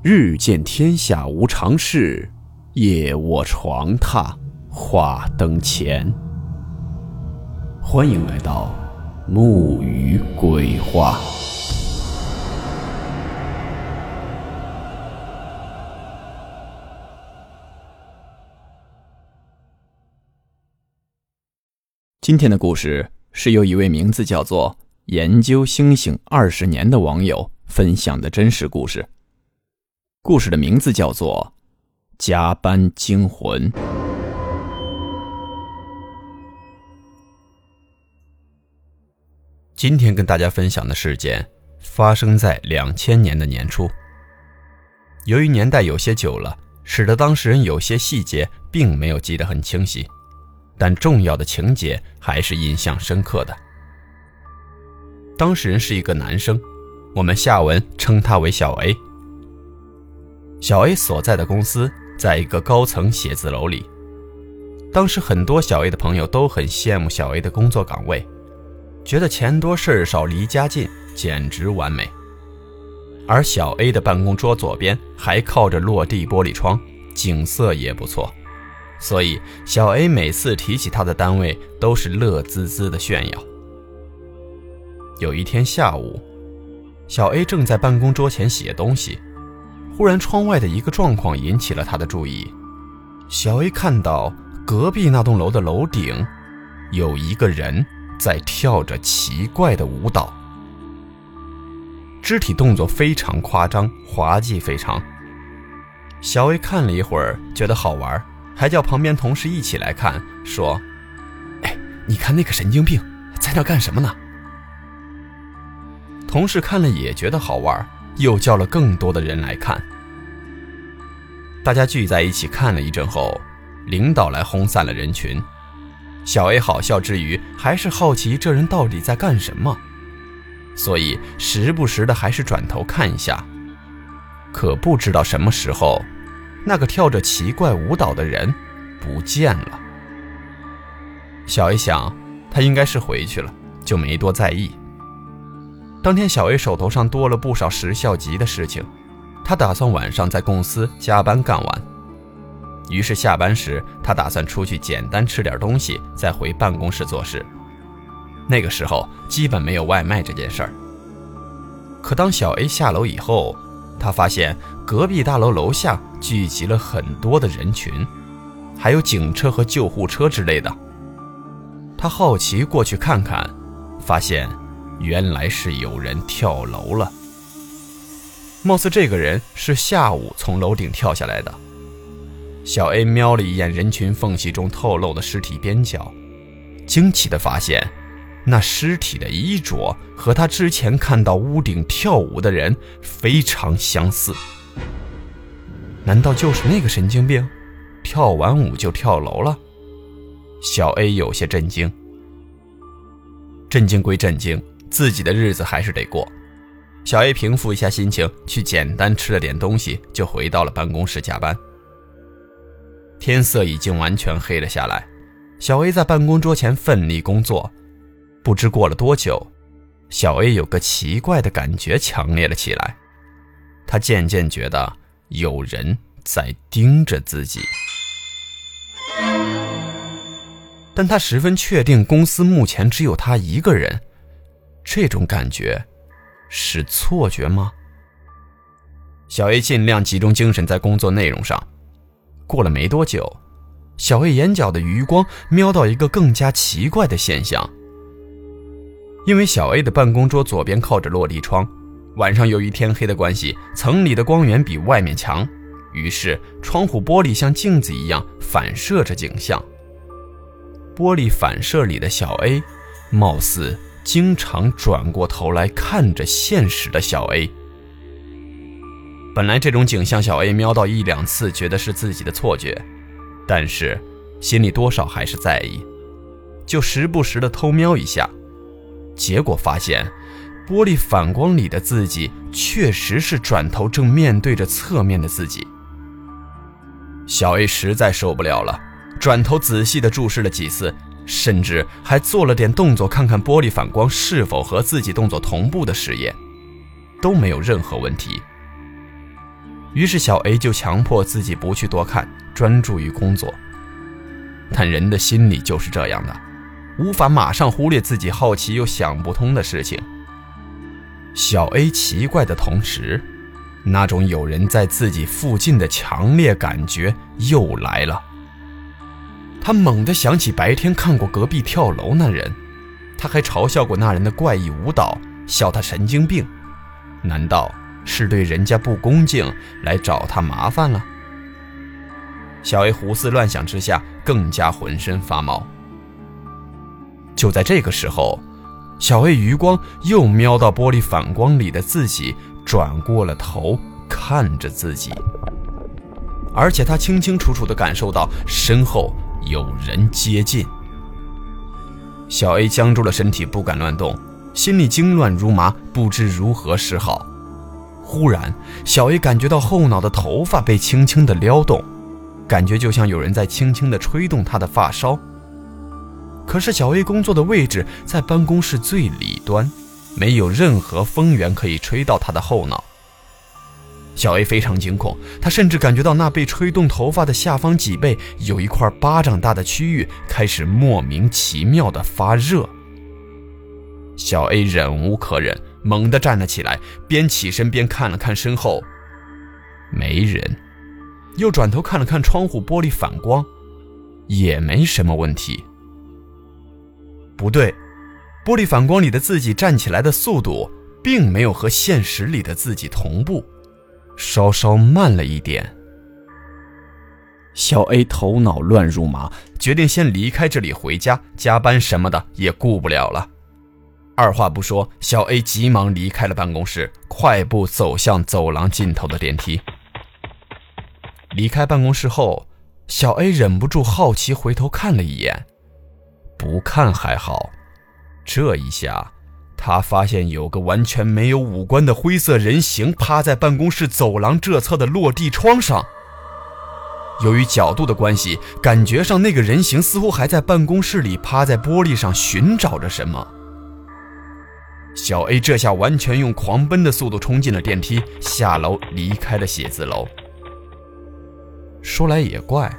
日见天下无常事，夜卧床榻话灯前。欢迎来到木鱼鬼话。今天的故事是由一位名字叫做“研究星星二十年”的网友分享的真实故事。故事的名字叫做《加班惊魂》。今天跟大家分享的事件发生在两千年的年初。由于年代有些久了，使得当事人有些细节并没有记得很清晰，但重要的情节还是印象深刻的。当事人是一个男生，我们下文称他为小 A。小 A 所在的公司在一个高层写字楼里。当时很多小 A 的朋友都很羡慕小 A 的工作岗位，觉得钱多事少、离家近，简直完美。而小 A 的办公桌左边还靠着落地玻璃窗，景色也不错，所以小 A 每次提起他的单位都是乐滋滋的炫耀。有一天下午，小 A 正在办公桌前写东西。忽然，窗外的一个状况引起了他的注意。小 A 看到隔壁那栋楼的楼顶，有一个人在跳着奇怪的舞蹈，肢体动作非常夸张，滑稽非常。小 A 看了一会儿，觉得好玩，还叫旁边同事一起来看，说：“哎，你看那个神经病在那干什么呢？”同事看了也觉得好玩。又叫了更多的人来看，大家聚在一起看了一阵后，领导来轰散了人群。小 A 好笑之余，还是好奇这人到底在干什么，所以时不时的还是转头看一下。可不知道什么时候，那个跳着奇怪舞蹈的人不见了。小 A 想，他应该是回去了，就没多在意。当天，小 A 手头上多了不少时效急的事情，他打算晚上在公司加班干完。于是下班时，他打算出去简单吃点东西，再回办公室做事。那个时候基本没有外卖这件事儿。可当小 A 下楼以后，他发现隔壁大楼楼下聚集了很多的人群，还有警车和救护车之类的。他好奇过去看看，发现。原来是有人跳楼了，貌似这个人是下午从楼顶跳下来的。小 A 瞄了一眼人群缝隙中透露的尸体边角，惊奇地发现，那尸体的衣着和他之前看到屋顶跳舞的人非常相似。难道就是那个神经病，跳完舞就跳楼了？小 A 有些震惊。震惊归震惊。自己的日子还是得过。小 A 平复一下心情，去简单吃了点东西，就回到了办公室加班。天色已经完全黑了下来，小 A 在办公桌前奋力工作。不知过了多久，小 A 有个奇怪的感觉强烈了起来，他渐渐觉得有人在盯着自己，但他十分确定公司目前只有他一个人。这种感觉是错觉吗？小 A 尽量集中精神在工作内容上。过了没多久，小 A 眼角的余光瞄到一个更加奇怪的现象。因为小 A 的办公桌左边靠着落地窗，晚上由于天黑的关系，层里的光源比外面强，于是窗户玻璃像镜子一样反射着景象。玻璃反射里的小 A，貌似……经常转过头来看着现实的小 A。本来这种景象，小 A 瞄到一两次，觉得是自己的错觉，但是心里多少还是在意，就时不时的偷瞄一下。结果发现，玻璃反光里的自己确实是转头正面对着侧面的自己。小 A 实在受不了了，转头仔细的注视了几次。甚至还做了点动作，看看玻璃反光是否和自己动作同步的实验，都没有任何问题。于是小 A 就强迫自己不去多看，专注于工作。但人的心理就是这样的，无法马上忽略自己好奇又想不通的事情。小 A 奇怪的同时，那种有人在自己附近的强烈感觉又来了。他猛地想起白天看过隔壁跳楼那人，他还嘲笑过那人的怪异舞蹈，笑他神经病。难道是对人家不恭敬来找他麻烦了？小 A 胡思乱想之下，更加浑身发毛。就在这个时候，小 A 余光又瞄到玻璃反光里的自己，转过了头看着自己，而且他清清楚楚地感受到身后有人接近。小 A 僵住了身体，不敢乱动，心里惊乱如麻，不知如何是好。忽然，小 A 感觉到后脑的头发被轻轻地撩动。感觉就像有人在轻轻地吹动他的发梢。可是小 A 工作的位置在办公室最里端，没有任何风源可以吹到他的后脑。小 A 非常惊恐，他甚至感觉到那被吹动头发的下方脊背有一块巴掌大的区域开始莫名其妙的发热。小 A 忍无可忍，猛地站了起来，边起身边看了看身后，没人。又转头看了看窗户玻璃反光，也没什么问题。不对，玻璃反光里的自己站起来的速度并没有和现实里的自己同步，稍稍慢了一点。小 A 头脑乱如麻，决定先离开这里回家，加班什么的也顾不了了。二话不说，小 A 急忙离开了办公室，快步走向走廊尽头的电梯。离开办公室后，小 A 忍不住好奇回头看了一眼。不看还好，这一下，他发现有个完全没有五官的灰色人形趴在办公室走廊这侧的落地窗上。由于角度的关系，感觉上那个人形似乎还在办公室里趴在玻璃上寻找着什么。小 A 这下完全用狂奔的速度冲进了电梯，下楼离开了写字楼。说来也怪，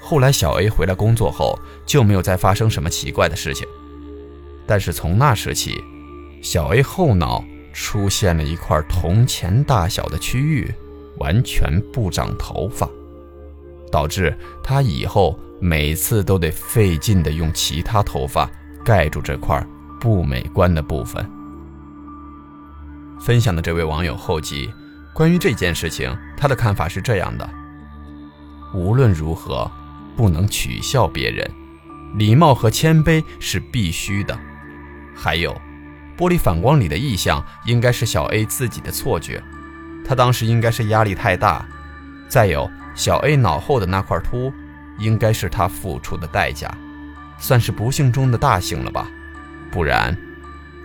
后来小 A 回来工作后就没有再发生什么奇怪的事情。但是从那时起，小 A 后脑出现了一块铜钱大小的区域，完全不长头发，导致他以后每次都得费劲的用其他头发盖住这块不美观的部分。分享的这位网友后记，关于这件事情，他的看法是这样的。无论如何，不能取笑别人，礼貌和谦卑是必须的。还有，玻璃反光里的异象应该是小 A 自己的错觉，他当时应该是压力太大。再有，小 A 脑后的那块秃，应该是他付出的代价，算是不幸中的大幸了吧？不然，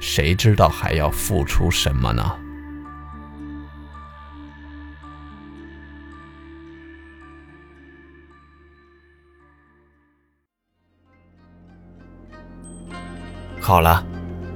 谁知道还要付出什么呢？好了，